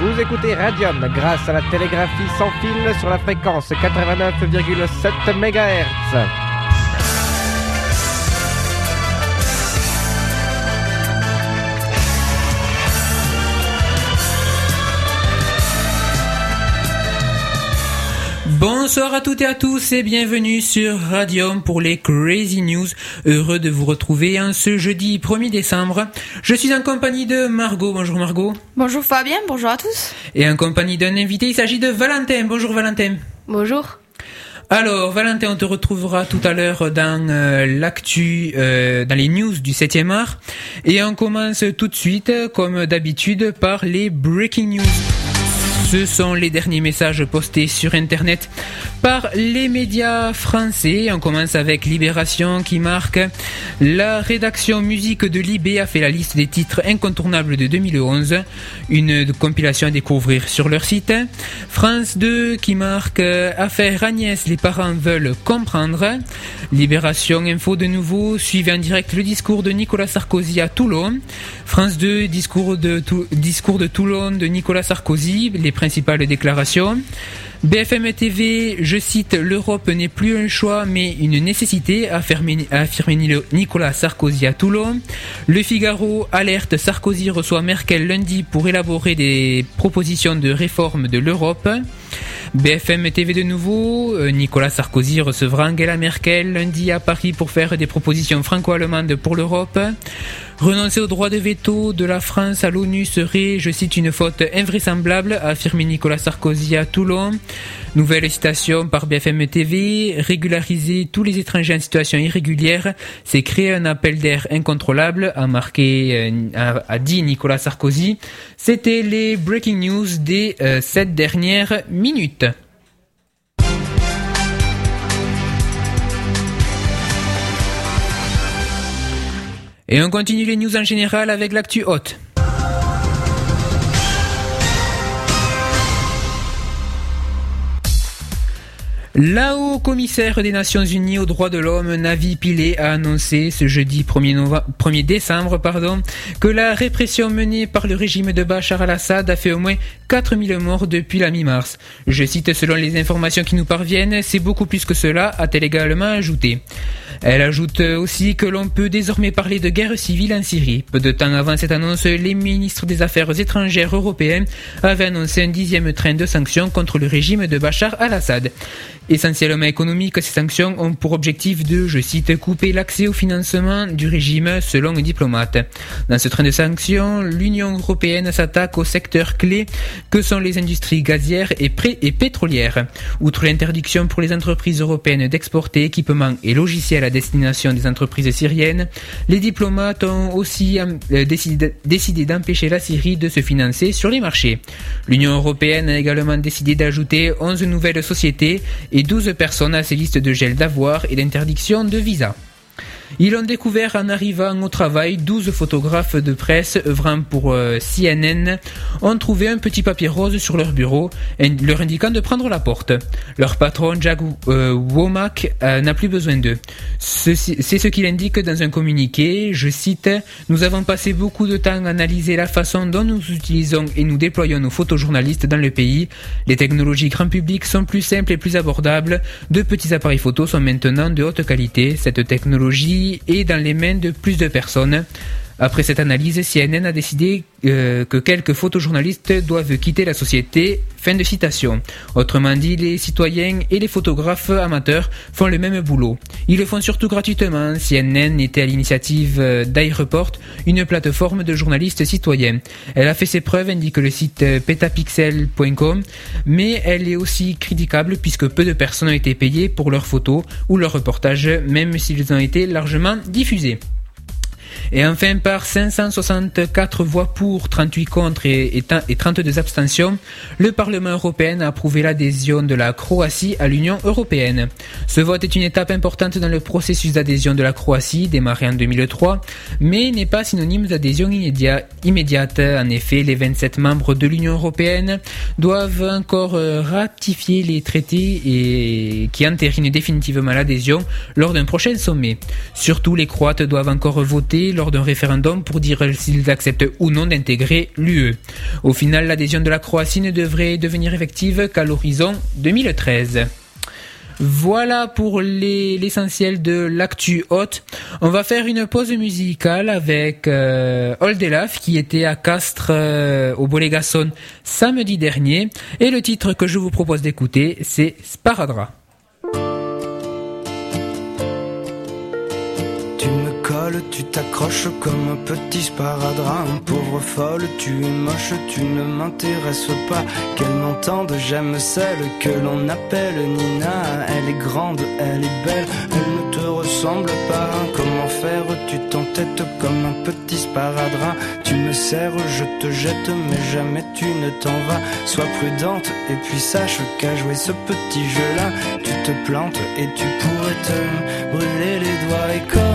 Vous écoutez Radium grâce à la télégraphie sans fil sur la fréquence 89,7 MHz. Bonsoir à toutes et à tous et bienvenue sur Radium pour les Crazy News. Heureux de vous retrouver en ce jeudi 1er décembre. Je suis en compagnie de Margot. Bonjour Margot. Bonjour Fabien, bonjour à tous. Et en compagnie d'un invité, il s'agit de Valentin. Bonjour Valentin. Bonjour. Alors Valentin, on te retrouvera tout à l'heure dans euh, l'actu, euh, dans les news du 7e art. Et on commence tout de suite, comme d'habitude, par les breaking news. Ce sont les derniers messages postés sur Internet par les médias français. On commence avec Libération qui marque la rédaction musique de Libé a fait la liste des titres incontournables de 2011. Une compilation à découvrir sur leur site. France 2 qui marque affaire Agnès, les parents veulent comprendre. Libération Info de nouveau suivez en direct le discours de Nicolas Sarkozy à Toulon. France 2 discours de, Toulon de Nicolas Sarkozy. Principales. BFM TV, je cite, l'Europe n'est plus un choix mais une nécessité, a affirmé, Nicolas Sarkozy à Toulon. Le Figaro alerte, Sarkozy reçoit Merkel lundi pour élaborer des propositions de réforme de l'Europe. BFM TV de nouveau, euh, Nicolas Sarkozy recevra Angela Merkel lundi à Paris pour faire des propositions franco-allemandes pour l'Europe. Renoncer au droit de veto de la France à l'ONU serait, je cite, une faute invraisemblable, a affirmé Nicolas Sarkozy à Toulon. Nouvelle citation par BFM TV, régulariser tous les étrangers en situation irrégulière, c'est créer un appel d'air incontrôlable, a marqué, euh, a, dit Nicolas Sarkozy. C'était les breaking news des euh, sept dernières minutes. Et on continue les news en général avec l'actu haute. La haut commissaire des Nations Unies aux droits de l'homme, Navi Pillay, a annoncé ce jeudi 1er, décembre pardon, que la répression menée par le régime de Bachar al-Assad a fait au moins 4000 morts depuis la mi-mars. Je cite selon les informations qui nous parviennent, c'est beaucoup plus que cela, a-t-elle également ajouté. Elle ajoute aussi que l'on peut désormais parler de guerre civile en Syrie. Peu de temps avant cette annonce, les ministres des Affaires étrangères européens avaient annoncé un dixième train de sanctions contre le régime de Bachar al-Assad. Essentiellement économiques, ces sanctions ont pour objectif de, je cite, couper l'accès au financement du régime selon un diplomate. Dans ce train de sanctions, l'Union européenne s'attaque aux secteurs clés que sont les industries gazières et, et pétrolières. Outre l'interdiction pour les entreprises européennes d'exporter équipements et logiciels à destination des entreprises syriennes, les diplomates ont aussi euh, décidé d'empêcher la Syrie de se financer sur les marchés. L'Union européenne a également décidé d'ajouter 11 nouvelles sociétés et 12 personnes à ces listes de gel d'avoir et d'interdiction de visa. Ils ont découvert en arrivant au travail 12 photographes de presse œuvrant pour euh, CNN ont trouvé un petit papier rose sur leur bureau leur indiquant de prendre la porte. Leur patron Jack euh, Womack euh, n'a plus besoin d'eux. C'est ce qu'il indique dans un communiqué, je cite, Nous avons passé beaucoup de temps à analyser la façon dont nous utilisons et nous déployons nos photojournalistes dans le pays. Les technologies grand public sont plus simples et plus abordables. De petits appareils photos sont maintenant de haute qualité. Cette technologie et dans les mains de plus de personnes. Après cette analyse, CNN a décidé euh, que quelques photojournalistes doivent quitter la société. Fin de citation. Autrement dit, les citoyens et les photographes amateurs font le même boulot. Ils le font surtout gratuitement. CNN était à l'initiative euh, d'iReport, une plateforme de journalistes citoyens. Elle a fait ses preuves, indique le site euh, petapixel.com, mais elle est aussi critiquable puisque peu de personnes ont été payées pour leurs photos ou leurs reportages, même s'ils ont été largement diffusés. Et enfin, par 564 voix pour, 38 contre et, 32 abstentions, le Parlement européen a approuvé l'adhésion de la Croatie à l'Union européenne. Ce vote est une étape importante dans le processus d'adhésion de la Croatie, démarré en 2003, mais n'est pas synonyme d'adhésion immédiate. En effet, les 27 membres de l'Union européenne doivent encore euh, ratifier les traités et qui entérinent définitivement l'adhésion lors d'un prochain sommet. Surtout, les Croates doivent encore voter lors d'un référendum pour dire s'ils acceptent ou non d'intégrer l'UE. Au final, l'adhésion de la Croatie ne devrait devenir effective qu'à l'horizon 2013. Voilà pour l'essentiel de l'actu haute. On va faire une pause musicale avec euh, Oldelaf qui était à Castres euh, au Bolégason samedi dernier. Et le titre que je vous propose d'écouter, c'est Sparadra. Tu t'accroches comme un petit sparadrap, pauvre folle, tu es moche, tu ne m'intéresses pas. Qu'elle m'entende, j'aime celle que l'on appelle Nina. Elle est grande, elle est belle, elle ne te ressemble pas. Comment faire Tu t'entêtes comme un petit sparadrap. Tu me serres, je te jette, mais jamais tu ne t'en vas. Sois prudente et puis sache qu'à jouer ce petit jeu-là, tu te plantes et tu pourrais te brûler les doigts et comme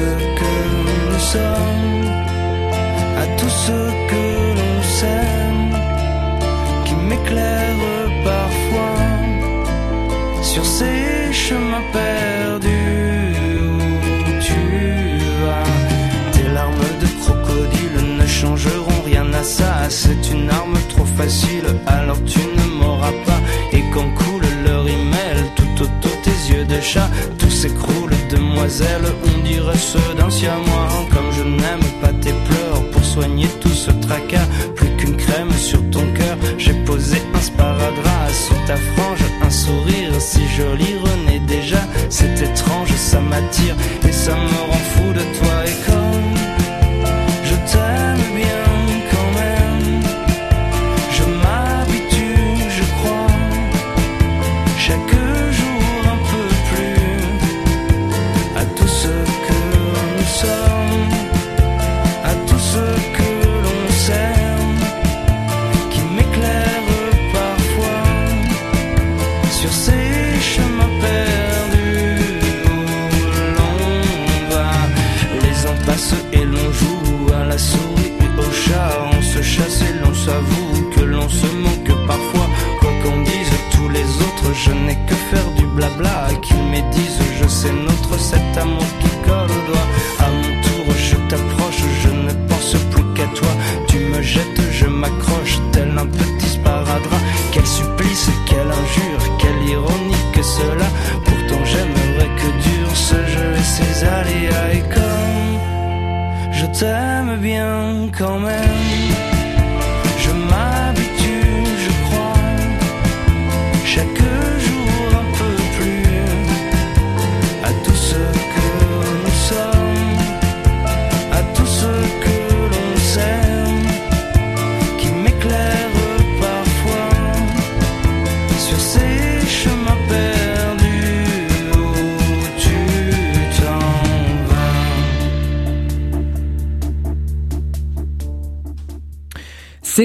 que nous sommes, à tout ce que l'on s'aime, qui m'éclaire parfois sur ces chemins perdus. changeront rien à ça. C'est une arme trop facile, alors tu ne m'auras pas. Et quand de chat, tout s'écroule, demoiselle. On dirait ceux d'un siamois. Comme je n'aime pas tes pleurs pour soigner tout ce tracas. Plus qu'une crème sur ton cœur, j'ai posé un sparadrap sous ta frange, un sourire si joli rené déjà. C'est étrange, ça m'attire et ça me rend fou de toi.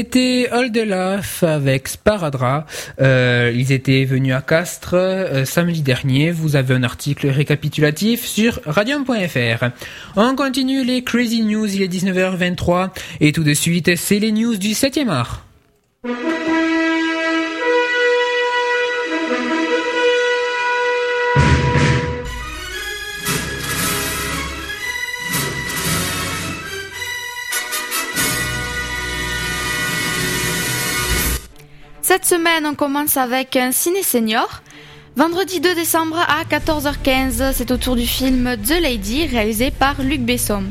C'était Oldelaf avec Sparadra. Euh, ils étaient venus à Castres euh, samedi dernier. Vous avez un article récapitulatif sur radium.fr. On continue les Crazy News. Il est 19h23 et tout de suite, c'est les news du 7e art. Cette semaine, on commence avec un ciné senior. Vendredi 2 décembre à 14h15, c'est au tour du film The Lady réalisé par Luc Besson.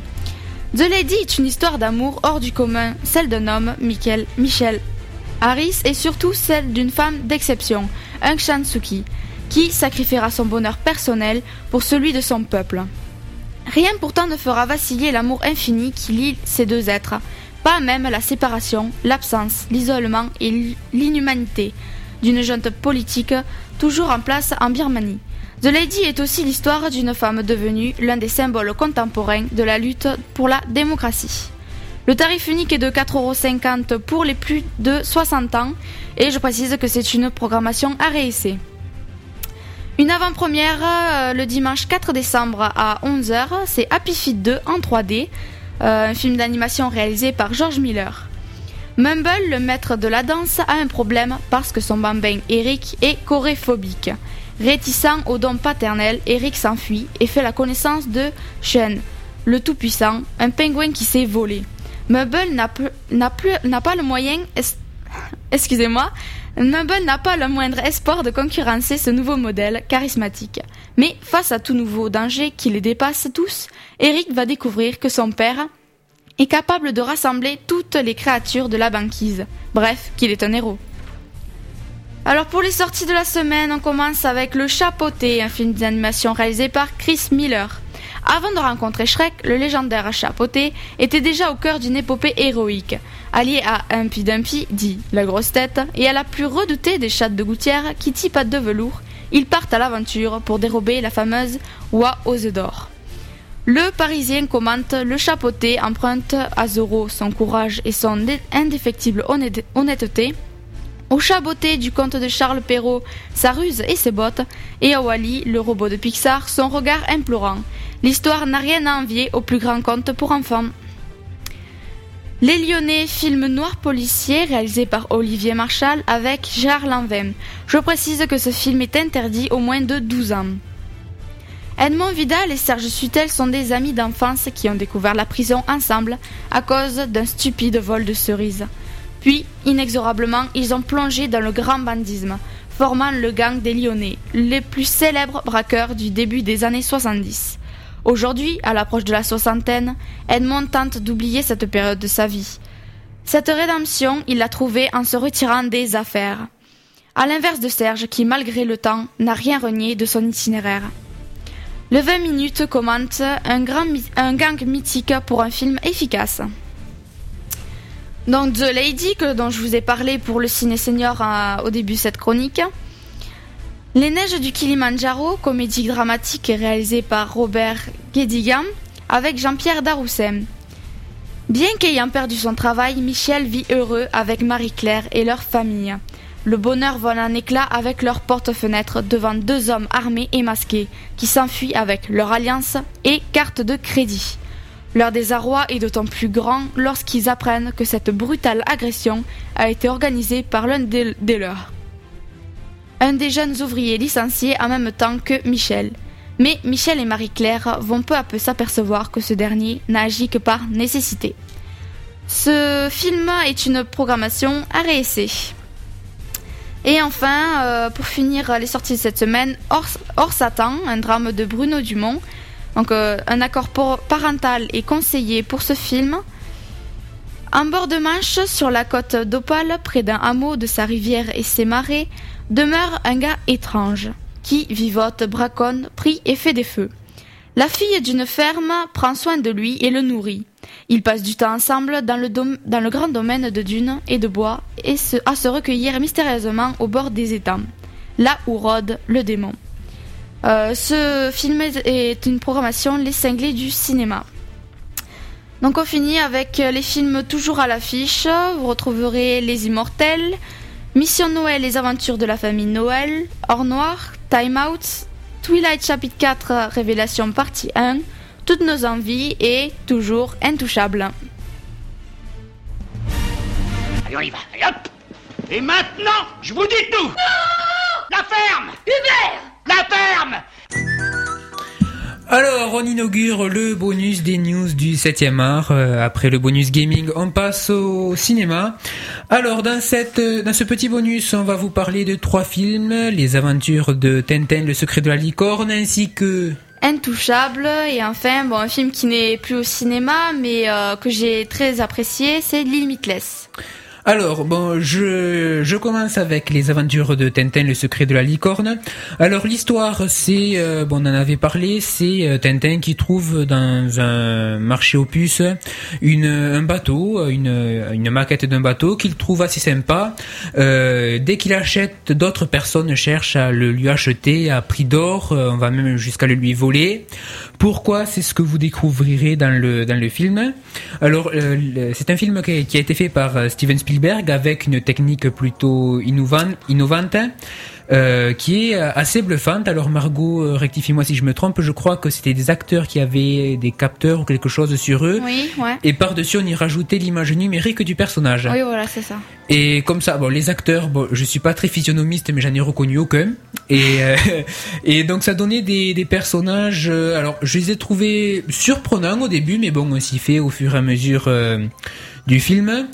The Lady est une histoire d'amour hors du commun, celle d'un homme, Michael, Michel Harris, et surtout celle d'une femme d'exception, Aung San qui sacrifiera son bonheur personnel pour celui de son peuple. Rien pourtant ne fera vaciller l'amour infini qui lie ces deux êtres, pas même la séparation, l'absence, l'isolement et l'inhumanité d'une junte politique toujours en place en Birmanie. The Lady est aussi l'histoire d'une femme devenue l'un des symboles contemporains de la lutte pour la démocratie. Le tarif unique est de 4,50€ pour les plus de 60 ans et je précise que c'est une programmation à réessayer. Une avant-première euh, le dimanche 4 décembre à 11h, c'est Happy Feet 2 en 3D un film d'animation réalisé par George Miller. Mumble, le maître de la danse, a un problème parce que son bambin Eric est choréphobique. Réticent aux dons paternels, Eric s'enfuit et fait la connaissance de Shen, le Tout-Puissant, un pingouin qui s'est volé. Mumble n'a pas le moyen. Excusez-moi. Mumble n'a pas le moindre espoir de concurrencer ce nouveau modèle charismatique. Mais face à tout nouveau danger qui les dépasse tous, Eric va découvrir que son père est capable de rassembler toutes les créatures de la banquise. Bref, qu'il est un héros. Alors pour les sorties de la semaine, on commence avec Le Chapeauté, un film d'animation réalisé par Chris Miller. Avant de rencontrer Shrek, le légendaire chapeauté était déjà au cœur d'une épopée héroïque. Allié à Humpy Dumpy, dit la grosse tête, et à la plus redoutée des chattes de gouttière, Kitty Patte de velours, ils partent à l'aventure pour dérober la fameuse oie aux œufs d'or. Le Parisien commente Le chapeauté emprunte à Zorro son courage et son indéfectible honnêteté, au chaboté du comte de Charles Perrault, sa ruse et ses bottes, et à Wally, le robot de Pixar, son regard implorant. L'histoire n'a rien à envier au plus grand conte pour enfants. Les Lyonnais, film noir policier réalisé par Olivier Marchal avec Gérard Lanvin. Je précise que ce film est interdit au moins de 12 ans. Edmond Vidal et Serge Sutel sont des amis d'enfance qui ont découvert la prison ensemble à cause d'un stupide vol de cerises. Puis, inexorablement, ils ont plongé dans le grand bandisme, formant le gang des Lyonnais, les plus célèbres braqueurs du début des années 70. Aujourd'hui, à l'approche de la soixantaine, Edmond tente d'oublier cette période de sa vie. Cette rédemption, il l'a trouvée en se retirant des affaires. À l'inverse de Serge, qui, malgré le temps, n'a rien renié de son itinéraire. Le 20 minutes commente un, gang mythique pour un film efficace. Donc The Lady, que, dont je vous ai parlé pour le ciné senior euh, au début de cette chronique. Les Neiges du Kilimanjaro, comédie dramatique réalisée par Robert Guédigan avec Jean-Pierre Darousset. Bien qu'ayant perdu son travail, Michel vit heureux avec Marie-Claire et leur famille. Le bonheur vole en éclat avec leur porte-fenêtre devant deux hommes armés et masqués qui s'enfuient avec leur alliance et carte de crédit. Leur désarroi est d'autant plus grand lorsqu'ils apprennent que cette brutale agression a été organisée par l'un des, leurs. Un des jeunes ouvriers licenciés en même temps que Michel. Mais Michel et Marie-Claire vont peu à peu s'apercevoir que ce dernier n'agit que par nécessité. Ce film est une programmation à réessayer. Et enfin, euh, pour finir les sorties de cette semaine, Hors Satan, un drame de Bruno Dumont, euh, un accord parental est conseillé pour ce film. En bord de Manche, sur la côte d'Opale, près d'un hameau de sa rivière et ses marais, demeure un gars étrange, qui vivote, braconne, prie et fait des feux. La fille d'une ferme prend soin de lui et le nourrit. Ils passent du temps ensemble dans le, dans le grand domaine de dunes et de bois et à se recueillir mystérieusement au bord des étangs, là où rôde le démon. Euh, ce film est une programmation Les Cinglés du cinéma. Donc on finit avec les films toujours à l'affiche. Vous retrouverez Les Immortels, Mission Noël, Les Aventures de la famille Noël, Hors Noir, Time Out, Twilight chapitre 4, Révélation partie 1, Toutes nos envies et toujours Intouchable. Allez, on y va, allez hop Et maintenant, je vous dis tout La ferme Hubert la ferme alors, on inaugure le bonus des news du 7e art. Euh, après le bonus gaming, on passe au cinéma. Alors, dans, cette, dans ce petit bonus, on va vous parler de trois films. Les aventures de Tintin, le secret de la licorne, ainsi que... Intouchable. Et enfin, bon, un film qui n'est plus au cinéma, mais euh, que j'ai très apprécié, c'est Limitless. Alors, bon, je, je commence avec les aventures de Tintin, le secret de la licorne. Alors, l'histoire, c'est, euh, bon, on en avait parlé, c'est euh, Tintin qui trouve dans un marché aux puces une, un bateau, une, une maquette d'un bateau qu'il trouve assez sympa. Euh, dès qu'il achète, d'autres personnes cherchent à le lui acheter à prix d'or, on va même jusqu'à le lui voler. Pourquoi C'est ce que vous découvrirez dans le, dans le film? Alors, c'est un film qui, qui a été fait par Steven Spielberg avec une technique plutôt innovante. innovante. euh, qui est assez bluffante. Alors Margot, euh, rectifie-moi si je me trompe, je crois que c'était des acteurs qui avaient des capteurs ou quelque chose sur eux. Oui, ouais. Et par-dessus, on y rajoutait l'image numérique du personnage. Oui, voilà, c'est ça. Et comme ça, bon, les acteurs, bon, je suis pas très physionomiste, mais j'en ai reconnu aucun. Et, euh, et donc ça donnait des, des personnages. euh, alors, je les ai trouvés surprenants au début, mais bon, on s'y fait au fur et à mesure euh, du film.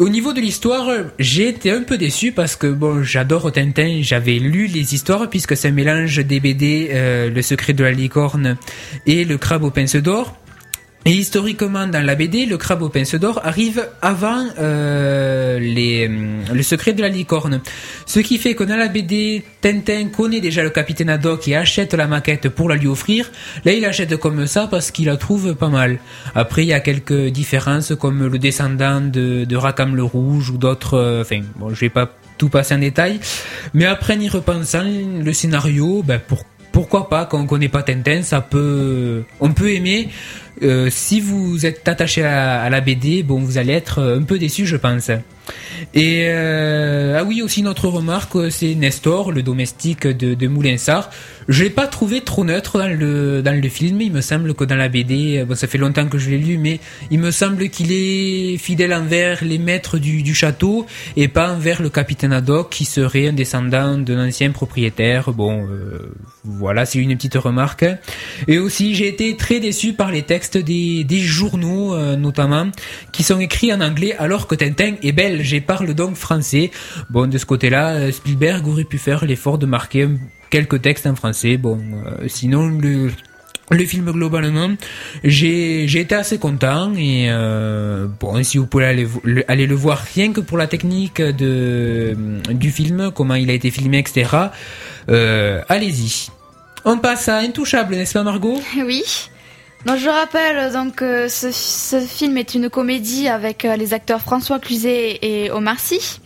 Au niveau de l'histoire, j'ai été un peu déçu parce que bon, j'adore Tintin, j'avais lu les histoires puisque c'est un mélange des euh, Le secret de la licorne et Le crabe aux pinces d'or. Et historiquement, dans la BD, le crabe aux pinces d'or arrive avant euh, les, hum, le secret de la licorne. Ce qui fait que dans la BD, Tintin connaît déjà le capitaine Haddock et achète la maquette pour la lui offrir. Là, il achète comme ça parce qu'il la trouve pas mal. Après, il y a quelques différences comme le descendant de, de Rakam le Rouge ou d'autres... euh, Enfin, bon, je vais pas tout passer en détail. Mais après, en y repensant, le scénario, ben, pour, pourquoi pas, quand on connaît pas Tintin, ça peut... On peut aimer... Euh, si vous êtes attaché à, la BD, bon, vous allez être un peu déçu, je pense. Et euh, ah oui, aussi notre remarque, c'est Nestor, le domestique de, de Moulinsart. Je l'ai pas trouvé trop neutre dans le dans le film. Il me semble que dans la BD, bon, ça fait longtemps que je l'ai lu, mais il me semble qu'il est fidèle envers les maîtres du, du château et pas envers le capitaine Haddock, qui serait un descendant d'un ancien propriétaire. Bon, euh, voilà, c'est une petite remarque. Et aussi, j'ai été très déçu par les textes des, des journaux, euh, notamment, qui sont écrits en anglais, alors que Tintin est belge et parle donc français. Bon, de ce côté-là, euh, Spielberg aurait pu faire l'effort de marquer quelques textes en français. Bon, euh, sinon, le, le film globalement, j'ai été assez content et euh, bon si vous pouvez aller aller le voir rien que pour la technique de du film, comment il a été filmé, etc. Euh, allez-y. On passe à Intouchable, n'est-ce pas Margot? Oui. Donc je rappelle donc euh, ce, ce film est une comédie avec euh, les acteurs François Cluzet et Omar Sy.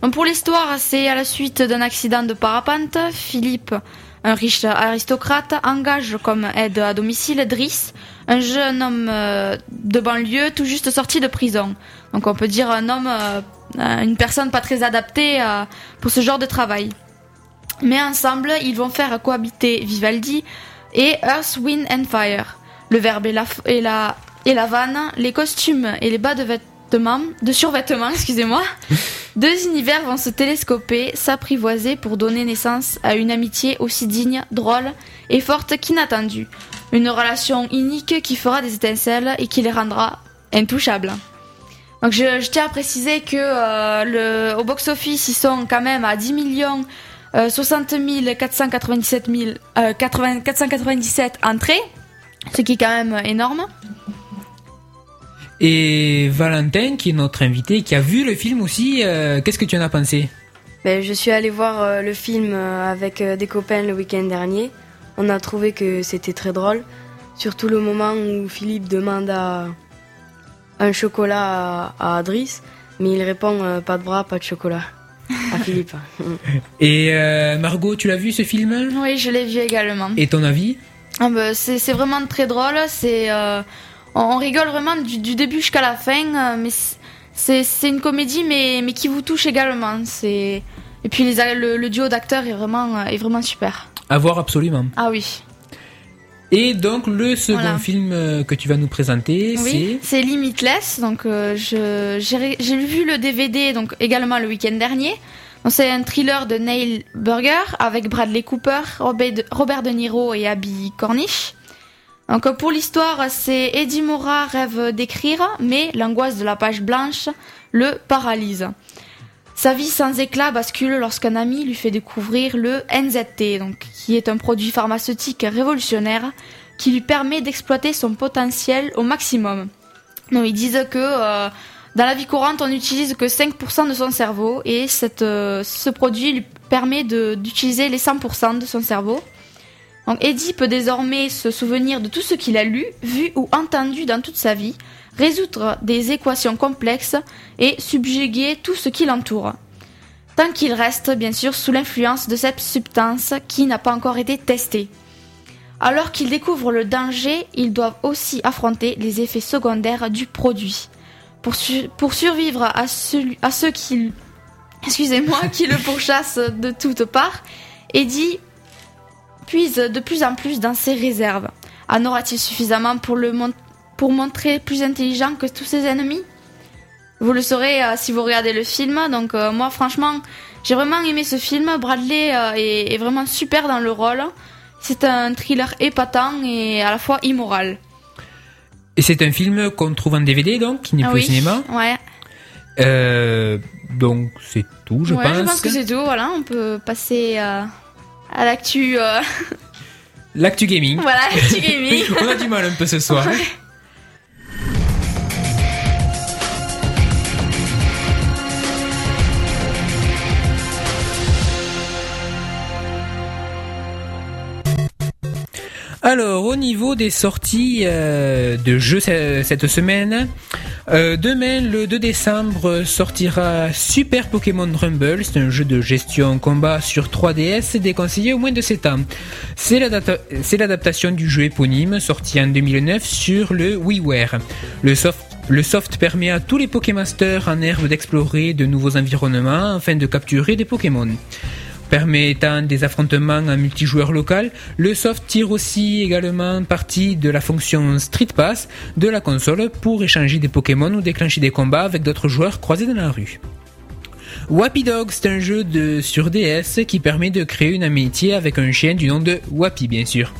Pour l'histoire, c'est à la suite d'un accident de parapente, Philippe, un riche aristocrate, engage comme aide à domicile Driss, un jeune homme euh, de banlieue tout juste sorti de prison. Donc on peut dire un homme, euh, une personne pas très adaptée euh, pour ce genre de travail. Mais ensemble, ils vont faire cohabiter Vivaldi et Earth, Wind and Fire. Le verbe et la, et la, et la vanne, les costumes et les bas de vêtements, de survêtements, excusez-moi. Deux univers vont se télescoper, s'apprivoiser pour donner naissance à une amitié aussi digne, drôle et forte qu'inattendue. Une relation unique qui fera des étincelles et qui les rendra intouchables. Donc je, je tiens à préciser que euh, le, au box-office, ils sont quand même à 10 millions euh, 60 497 000, euh, 80 497 entrées, ce qui est quand même énorme. Et Valentin, qui est notre invité, qui a vu le film aussi, euh, qu'est-ce que tu en as pensé? Ben, je suis allé voir euh, le film euh, avec euh, des copains le week-end dernier. On a trouvé que c'était très drôle. Surtout le moment où Philippe demande à un chocolat à, à Driss, mais il répond euh, pas de bras, pas de chocolat. À Philippe. Et euh, Margot, tu l'as vu ce film? Oui, je l'ai vu également. Et ton avis? Ah bah, c'est c'est vraiment très drôle. C'est euh, on, rigole vraiment du, du début jusqu'à la fin, euh, mais c'est c'est une comédie mais mais qui vous touche également. C'est et puis les, le, le duo d'acteurs est vraiment euh, est vraiment super. À voir absolument. Ah oui. Et donc le second Voilà. film euh, que tu vas nous présenter, Oui, c'est Limitless. Donc, euh, je j'ai vu le DVD donc également le week-end dernier. C'est un thriller de Neil Burger avec Bradley Cooper, Robert de, Robert De Niro et Abby Cornish. Donc, pour l'histoire, c'est Eddie Mora rêve d'écrire, mais l'angoisse de la page blanche le paralyse. Sa vie sans éclat bascule lorsqu'un ami lui fait découvrir le NZT, donc, qui est un produit pharmaceutique révolutionnaire qui lui permet d'exploiter son potentiel au maximum. Donc, ils disent que euh, dans la vie courante, on n'utilise que 5% de son cerveau et cette, euh, ce produit lui permet d'utiliser les 100% de son cerveau. Donc Eddie peut désormais se souvenir de tout ce qu'il a lu, vu ou entendu dans toute sa vie, résoudre des équations complexes et subjuguer tout ce qui l'entoure. Tant qu'il reste bien sûr sous l'influence de cette substance qui n'a pas encore été testée. Alors qu'ils découvrent le danger, ils doivent aussi affronter les effets secondaires du produit. Pour, su- pour survivre à, celui- ceux qui excusez-moi, qui le pourchasse de toutes parts. Eddie puise de plus en plus dans ses réserves. En aura-t-il suffisamment pour, le mon- pour montrer plus intelligent que tous ses ennemis? Vous le saurez euh, si vous regardez le film. Donc euh, moi, franchement, j'ai vraiment aimé ce film. Bradley euh, est, est vraiment super dans le rôle. C'est un thriller épatant et à la fois immoral. Et c'est un film qu'on trouve en DVD donc, qui n'est Ah plus oui. au cinéma? Ouais. Euh, donc c'est tout, je ouais, pense. je pense que c'est tout. Voilà, on peut passer euh, à l'actu. euh, L'actu gaming. voilà, l'actu gaming. On a du mal un peu ce soir. Alors, au niveau des sorties euh, de jeux ce- cette semaine, euh, demain, le 2 décembre, sortira Super Pokémon Rumble. C'est un jeu de gestion combat sur 3DS déconseillé au moins de 7 ans. C'est l'adaptation du jeu éponyme sorti en 2009 sur le WiiWare. Le soft le soft permet à tous les Pokémasters en herbe d'explorer de nouveaux environnements afin de capturer des Pokémon. Permettant des affrontements en multijoueur local, le soft tire aussi également partie de la fonction Street Pass de la console pour échanger des Pokémon ou déclencher des combats avec d'autres joueurs croisés dans la rue. Wappy Dog, c'est un jeu de, sur DS qui permet de créer une amitié avec un chien du nom de Wappy, bien sûr.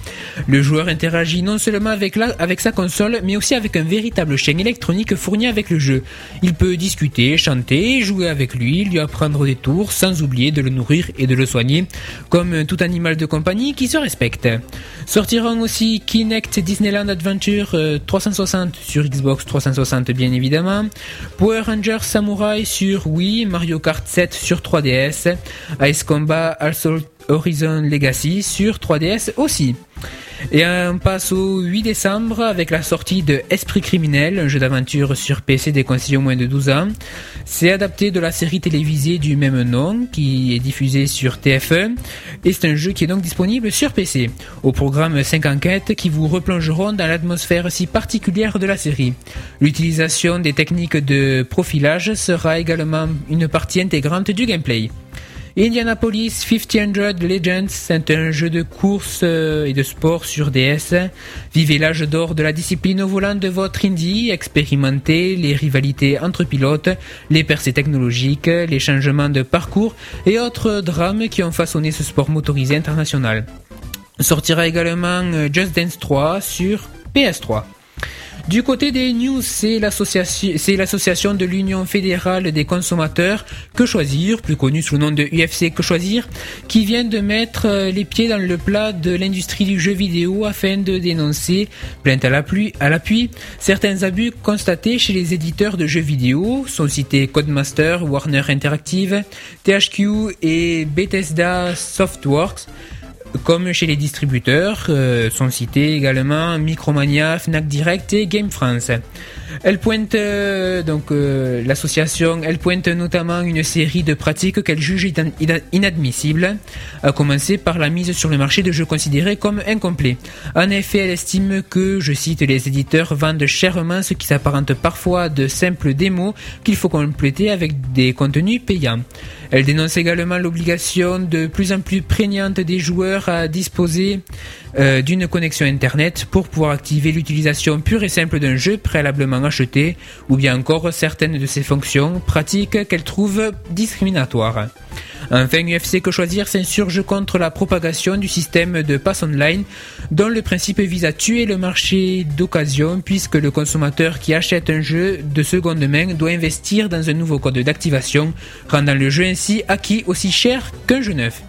Le joueur interagit non seulement avec, la, avec sa console, mais aussi avec un véritable chien électronique fourni avec le jeu. Il peut discuter, chanter, jouer avec lui, lui apprendre des tours, sans oublier de le nourrir et de le soigner, comme tout animal de compagnie qui se respecte. Sortiront aussi Kinect Disneyland Adventure euh, 360 sur Xbox 360 bien évidemment, Power Rangers Samurai sur Wii, Mario Kart 7 sur 3DS, Ice Combat Assault Horizon Legacy sur 3DS aussi. Et on passe au 8 décembre avec la sortie de Esprit criminel, un jeu d'aventure sur PC déconseillé au moins de 12 ans. C'est adapté de la série télévisée du même nom qui est diffusée sur TF1 et c'est un jeu qui est donc disponible sur PC. Au programme 5 enquêtes qui vous replongeront dans l'atmosphère si particulière de la série. L'utilisation des techniques de profilage sera également une partie intégrante du gameplay. Indianapolis 500 Legends, c'est un jeu de course euh, et de sport sur DS. Vivez l'âge d'or de la discipline au volant de votre Indy, expérimentez les rivalités entre pilotes, les percées technologiques, les changements de parcours et autres drames qui ont façonné ce sport motorisé international. Sortira également euh, Just Dance 3 sur PS3. Du côté des news, c'est l'association, de l'Union fédérale des consommateurs Que Choisir, plus connue sous le nom de UFC Que Choisir, qui vient de mettre euh, les pieds dans le plat de l'industrie du jeu vidéo afin de dénoncer, plainte à l'appui, certains abus constatés chez les éditeurs de jeux vidéo, sont cités Codemaster, Warner Interactive, THQ et Bethesda Softworks. Comme chez les distributeurs, euh, sont cités également Micromania, Fnac Direct et Game France. Elle pointe euh, donc euh, l'association, elle pointe notamment une série de pratiques qu'elle juge ina- ina- inadmissibles, à commencer par la mise sur le marché de jeux considérés comme incomplets. En effet, elle estime que, je cite, les éditeurs vendent chèrement ce qui s'apparente parfois de simples démos qu'il faut compléter avec des contenus payants. Elle dénonce également l'obligation de plus en plus prégnante des joueurs à disposer euh, d'une connexion Internet pour pouvoir activer l'utilisation pure et simple d'un jeu préalablement acheté, ou bien encore certaines de ses fonctions pratiques qu'elle trouve discriminatoires. Enfin, UFC Que Choisir s'insurge contre la propagation du système de pass online dont le principe vise à tuer le marché d'occasion puisque le consommateur qui achète un jeu de seconde main doit investir dans un nouveau code d'activation rendant le jeu ainsi acquis aussi cher qu'un jeu neuf.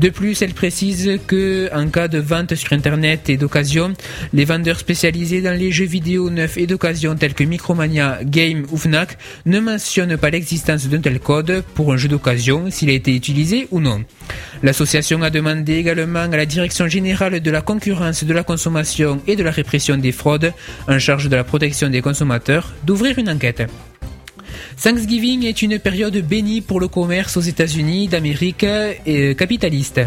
De plus, elle précise que en cas de vente sur internet et d'occasion, les vendeurs spécialisés dans les jeux vidéo neufs et d'occasion tels que Micromania, Game ou Fnac ne mentionnent pas l'existence d'un tel code pour un jeu d'occasion s'il a été utilisé ou non. L'association a demandé également à la Direction générale de la concurrence, de la consommation et de la répression des fraudes en charge de la protection des consommateurs d'ouvrir une enquête. Thanksgiving est une période bénie pour le commerce aux États-Unis d'Amérique et capitaliste.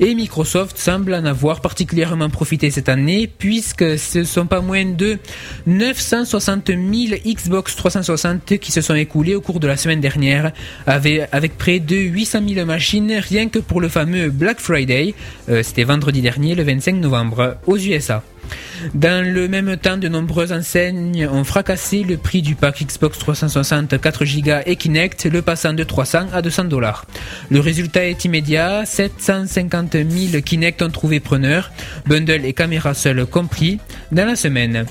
Et Microsoft semble en avoir particulièrement profité cette année puisque ce sont pas moins de 960 000 Xbox 360 qui se sont écoulés au cours de la semaine dernière avec, avec près de 800 000 machines rien que pour le fameux Black Friday. Euh, c'était vendredi dernier, le 25 novembre, aux USA. Dans le même temps, de nombreuses enseignes ont fracassé le prix du pack Xbox 360 4 Go et Kinect, le passant de 300 à 200 dollars. Le résultat est immédiat, 750 000 Kinect ont trouvé preneur, bundle et caméra seules compris, dans la semaine.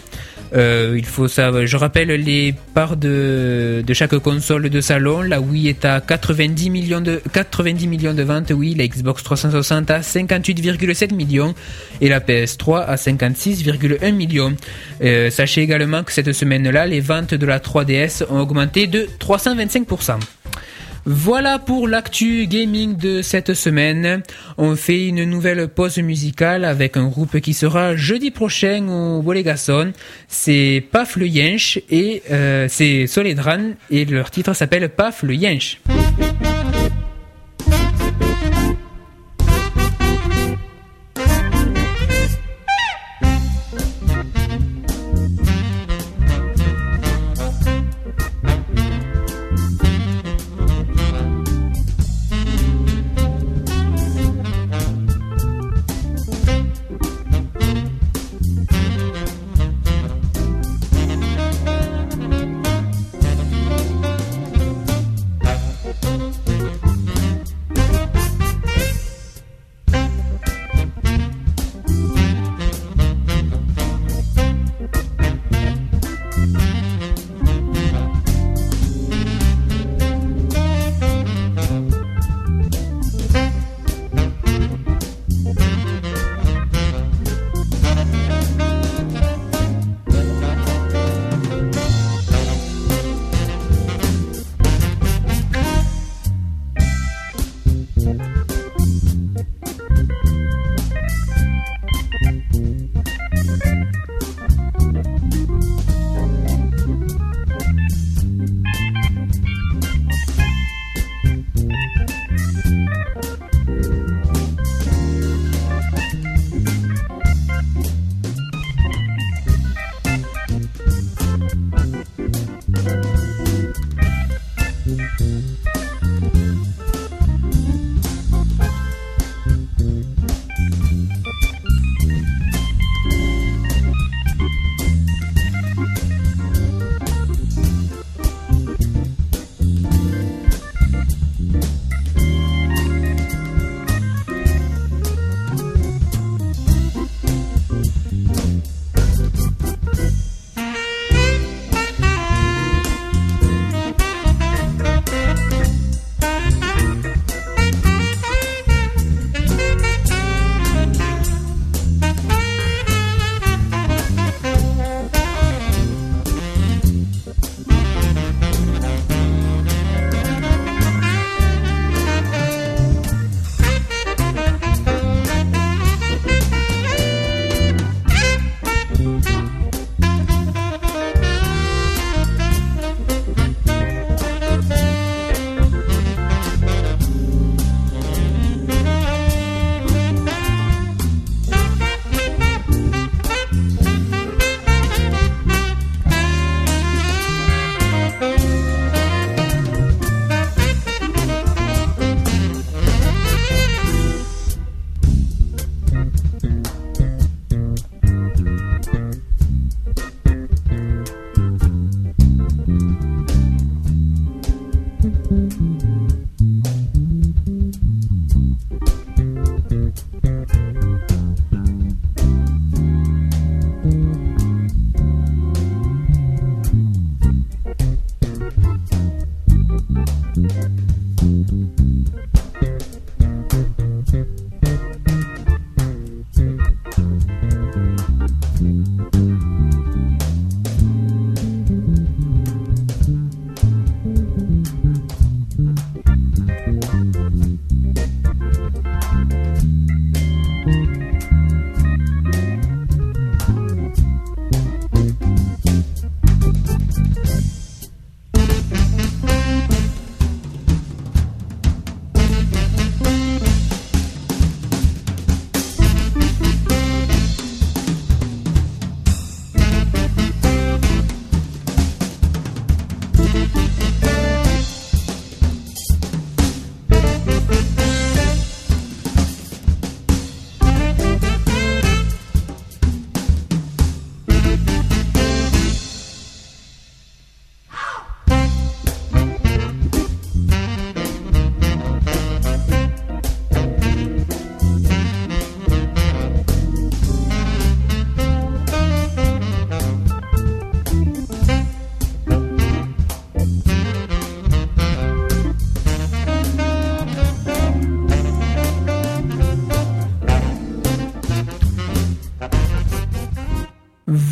Euh, il faut savoir, je rappelle les parts de, de chaque console de salon. La Wii est à 90 millions de 90 millions de ventes, oui. La Xbox 360 à 58,7 millions et la PS3 à 56,1 millions. Euh, sachez également que cette semaine-là, les ventes de la 3DS ont augmenté de 325%. Voilà pour l'actu gaming de cette semaine. On fait une nouvelle pause musicale avec un groupe qui sera jeudi prochain au Bolégason. C'est Paf le Yench et euh, c'est Soledran et leur titre s'appelle Paf le Yench.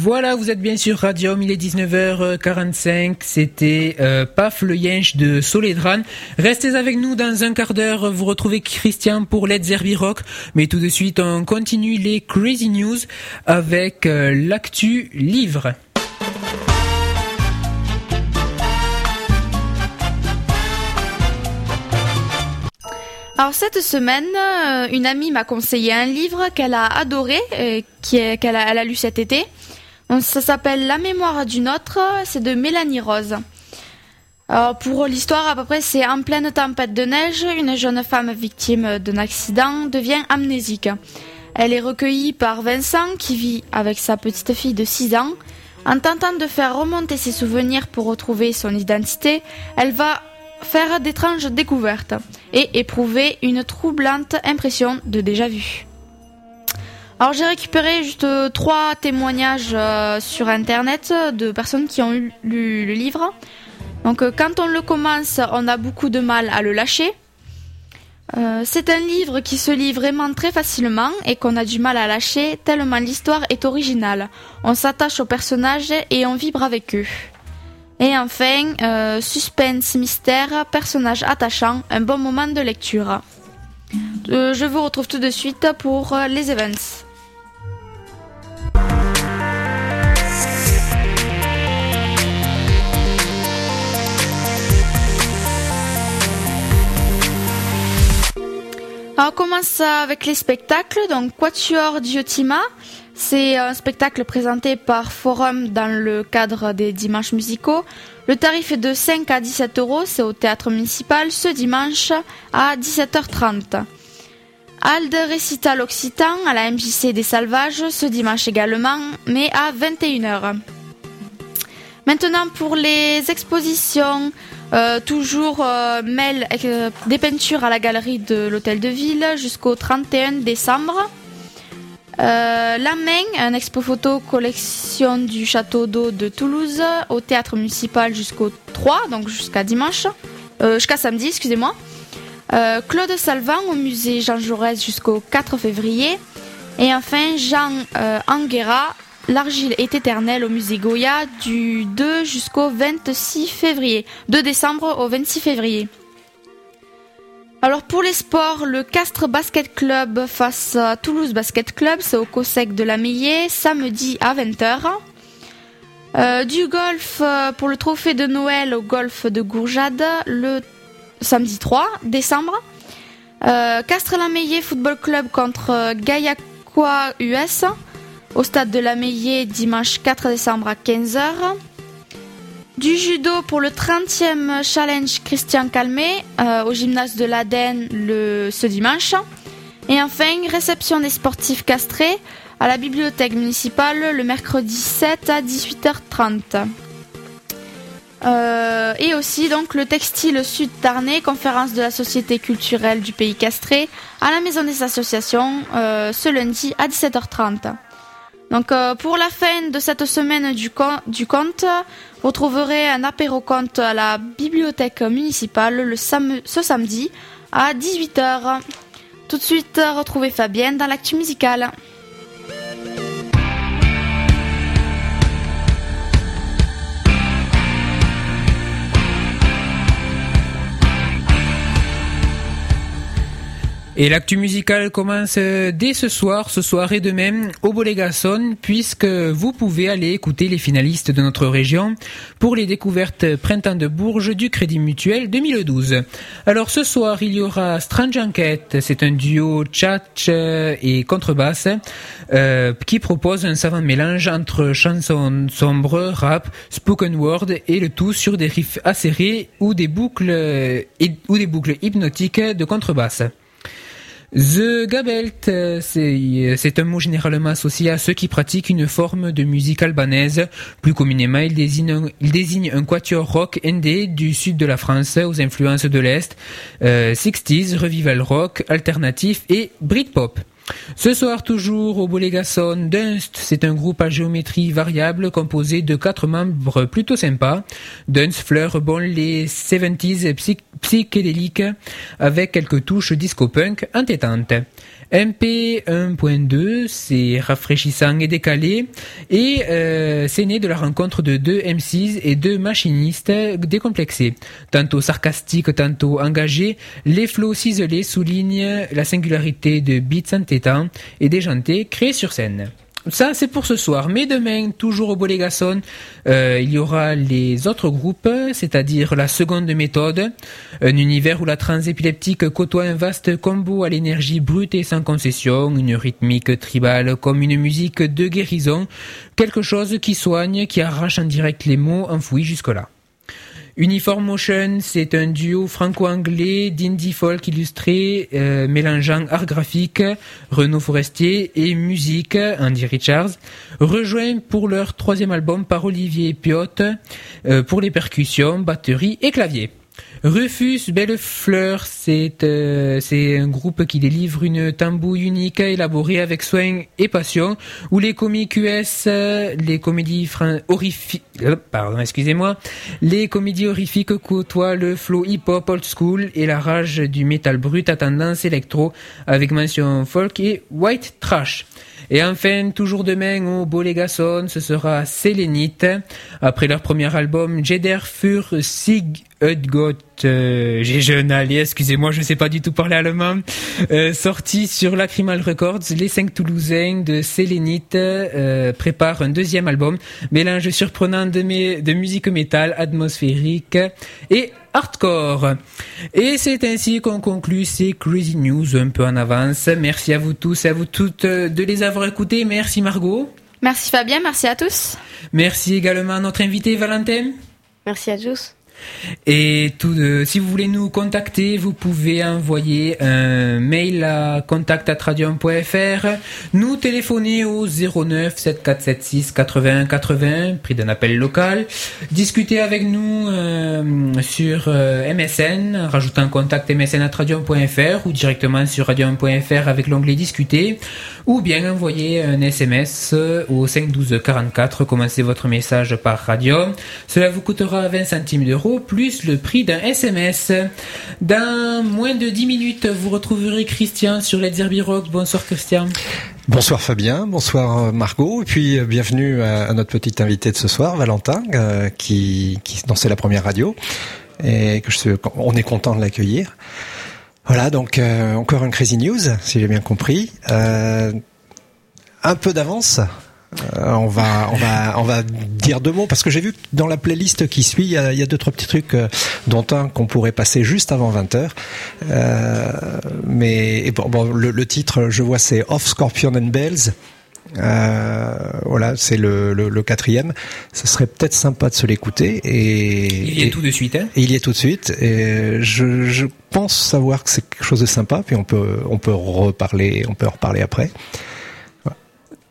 Voilà, vous êtes bien sur Radium, il est 19h45, c'était euh, Paf le Yench de Soledran. Restez avec nous dans un quart d'heure, vous retrouvez Christian pour Let's Herbie Rock, mais tout de suite on continue les Crazy News avec euh, l'actu livre. Alors cette semaine, euh, une amie m'a conseillé un livre qu'elle a adoré, qu'elle a, lu cet été. ça s'appelle La mémoire d'une autre, c'est de Mélanie Rose. Pour l'histoire, à peu près, c'est en pleine tempête de neige, une jeune femme victime d'un accident devient amnésique. Elle est recueillie par Vincent qui vit avec sa petite fille de 6 ans. En tentant de faire remonter ses souvenirs pour retrouver son identité, elle va faire d'étranges découvertes et éprouver une troublante impression de déjà-vu. Alors j'ai récupéré juste euh, trois témoignages euh, sur internet de personnes qui ont lu le livre. Donc euh, quand on le commence, on a beaucoup de mal à le lâcher. c'est un livre qui se lit vraiment très facilement et qu'on a du mal à lâcher tellement l'histoire est originale. On s'attache aux personnages et on vibre avec eux. Et enfin, euh, suspense, mystère, personnage attachant, un bon moment de lecture. Euh, je vous retrouve tout de suite pour euh, les events. on commence avec les spectacles. Donc, Quatuor Diotima, c'est un spectacle présenté par Forum dans le cadre des dimanches musicaux. Le tarif est de 5 à 17 euros, c'est au théâtre municipal ce dimanche à 17h30. Alde récita l'Occitan à la MJC des Salvages ce dimanche également, mais à 21h. Maintenant pour les expositions, euh, toujours euh, Mel euh, des peintures à la galerie de l'Hôtel de Ville jusqu'au 31 décembre. Euh, la Main, un expo photo collection du château d'eau de Toulouse au théâtre municipal jusqu'au 3, donc jusqu'à dimanche, euh, jusqu'à samedi, excusez-moi. Euh, Claude Salvant au musée Jean Jaurès jusqu'au 4 février. Et enfin Jean Anguera, L'argile est éternelle au musée Goya du 2 jusqu'au 26 février. 2 décembre au 26 février. Alors pour les sports, le Castres Basket Club face à Toulouse Basket Club, c'est au COSEC de la Meillée, samedi à 20h. Euh, du golf euh, pour le trophée de Noël au golf de Gourjade le samedi 3 décembre. Euh, Castres-la-Meillée Football Club contre Gaillacois US au stade de la Meillée dimanche 4 décembre à 15h. Du judo pour le 30e challenge Christian Calmé euh, au gymnase de l'Aden ce dimanche. Et enfin, réception des sportifs castrés à la bibliothèque municipale le mercredi 7 à 18h30. Euh, et aussi donc le textile Sud Tarnais, conférence de la Société culturelle du pays castré à la maison des associations euh, ce lundi à 17h30. Donc euh, pour la fin de cette semaine du, du conte, vous trouverez un apéro conte à la bibliothèque municipale le ce samedi à 18h. Tout de suite, retrouvez Fabienne dans l'actu musicale. Et l'actu musical commence euh, dès ce soir, ce soir et demain au Bolégason, puisque vous pouvez aller écouter les finalistes de notre région pour les découvertes Printemps de Bourges du Crédit Mutuel 2012. Alors ce soir, il y aura Strange Enquête, c'est un duo tchatch et contrebasse euh, qui propose un savant mélange entre chansons sombres, rap, spoken word et le tout sur des riffs acérés ou des boucles, ou des boucles hypnotiques de contrebasse. The Gabelt, c'est un mot généralement associé à ceux qui pratiquent une forme de musique albanaise. Plus communément, il désigne, il désigne un quatuor rock indé du sud de la France aux influences de l'Est, euh, 60s, revival rock, alternatif et Britpop. Ce soir toujours au Bolégason, Dunst, c'est un groupe à géométrie variable composé de quatre membres plutôt sympas. Dunst fleure bon les 70s psychédéliques avec quelques touches disco-punk entêtantes. MP 1.2, c'est rafraîchissant et décalé, et euh, c'est né de la rencontre de deux MCs et deux machinistes décomplexés. Tantôt sarcastiques, tantôt engagés, les flots ciselés soulignent la singularité de beats et déjantés créés sur scène. Ça, c'est pour ce soir. Mais demain, toujours au Bolégason, euh, il y aura les autres groupes, c'est-à-dire la seconde méthode, un univers où la transépileptique côtoie un vaste combo à l'énergie brute et sans concession, une rythmique tribale comme une musique de guérison, quelque chose qui soigne, qui arrache en direct les mots enfouis jusque-là. Uniform Motion, c'est un duo franco-anglais d'indie folk illustré euh, mélangeant art graphique, Renaud Forestier et musique, Andy Richards, rejoint pour leur troisième album par Olivier Piot euh, pour les percussions, batterie et clavier. Rufus Bellefleur, c'est euh, un groupe qui délivre une tambouille unique élaborée avec soin et passion, où les comiques US, les comédies horrifiques, euh, pardon, excusez-moi, les comédies horrifiques côtoient le flow hip-hop old school et la rage du métal brut à tendance électro avec mention folk et white trash. Et enfin, toujours demain au Bolégason, ce sera Sélénite. Après leur premier album, Jeder für Sig Udgot, euh, j'ai jeune allié, excusez-moi, je ne sais pas du tout parler allemand, euh, sorti sur Lacrimal Records, les cinq Toulousains de Sélénite euh, préparent un deuxième album, mélange surprenant de, de musique métal, atmosphérique et hardcore. Et c'est ainsi qu'on conclut ces Crazy News un peu en avance. Merci à vous tous et à vous toutes de les avoir écoutés. Merci Margot. Merci Fabien, merci à tous. Merci également à notre invité Valentin. Merci à tous. Et si vous voulez nous contacter, vous pouvez envoyer un mail à contact@radium.fr, nous téléphoner au 09 7476 80 80, prix d'un appel local, discuter avec nous euh, sur euh, MSN, rajouter un contact msn@radium.fr ou directement sur radium.fr avec l'onglet discuter, ou bien envoyer un SMS au 512 44, commencez votre message par Radium. Cela vous coûtera 20 centimes d'euros plus le prix d'un SMS. Dans moins de 10 minutes, vous retrouverez Christian sur Let's Zerbi Rock. Bonsoir Christian. Bonsoir Fabien, bonsoir Margot, et puis euh, bienvenue à, notre petite invité de ce soir, Valentin, euh, qui, dansait la première radio, et que je on est content de l'accueillir. Voilà, donc euh, encore un Crazy News, si j'ai bien compris. un peu d'avance euh, on va, on va, on va dire deux mots parce que j'ai vu que dans la playlist qui suit, il y a, deux trois petits trucs, euh, dont un qu'on pourrait passer juste avant 20 h euh, mais bon, le, titre, je vois, c'est Off Scorpion and Bells. voilà, c'est le, quatrième. Ce serait peut-être sympa de se l'écouter et il y est tout de suite. Hein il y est tout de suite. Et je, je pense savoir que c'est quelque chose de sympa. Puis on peut, on peut reparler, on peut en reparler après.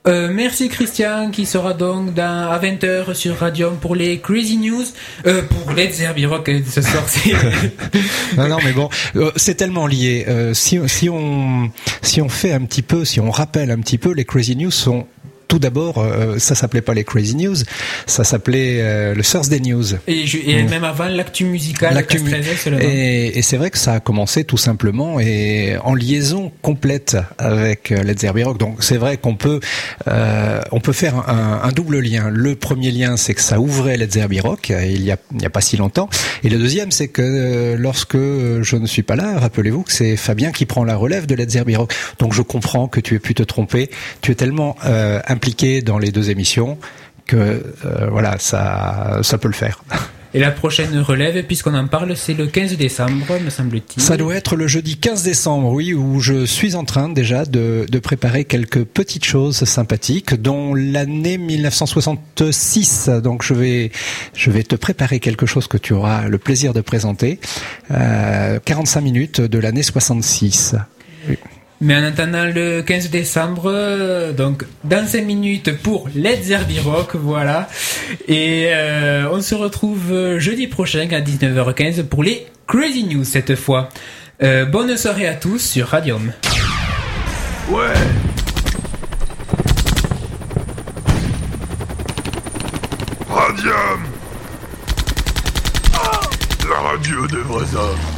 Euh, merci Christian qui sera donc dans, à 20h sur Radium pour les Crazy News. Euh, pour Let's Herbie Rock euh, ce soir. non, non, mais bon, euh, c'est tellement lié. Euh, si, si, on, si on fait un petit peu, si on rappelle un petit peu, les Crazy News sont tout d'abord, euh, ça s'appelait pas les Crazy News, ça s'appelait euh, le Thursday News. Et, et mm. même avant l'actu musical. L'actu et, et c'est vrai que ça a commencé tout simplement et en liaison complète avec euh, Led Zeppelin Rock. Donc c'est vrai qu'on peut euh, on peut faire un, un, double lien. Le premier lien, c'est que ça ouvrait Led Zeppelin Rock il y a il y a pas si longtemps. Et le deuxième, c'est que lorsque je ne suis pas là, rappelez-vous que c'est Fabien qui prend la relève de Led Zeppelin Rock. Donc je comprends que tu aies pu te tromper. Tu es tellement euh, dans les deux émissions que euh, voilà, ça, ça peut le faire. Et la prochaine relève, puisqu'on en parle, c'est le 15 décembre, me semble-t-il. Ça doit être le jeudi 15 décembre, oui, où je suis en train déjà de, de préparer quelques petites choses sympathiques, dont l'année 1966. Donc je vais, je vais te préparer quelque chose que tu auras le plaisir de présenter. Euh, 45 minutes de l'année 66. Oui. Mais en attendant le 15 décembre, euh, donc dans 5 minutes pour Let's Zerbi Rock, voilà. Et euh, on se retrouve euh, jeudi prochain à 19h15 pour les Crazy News cette fois. bonne soirée à tous sur Radium. Ouais. Radium La radio des vrais.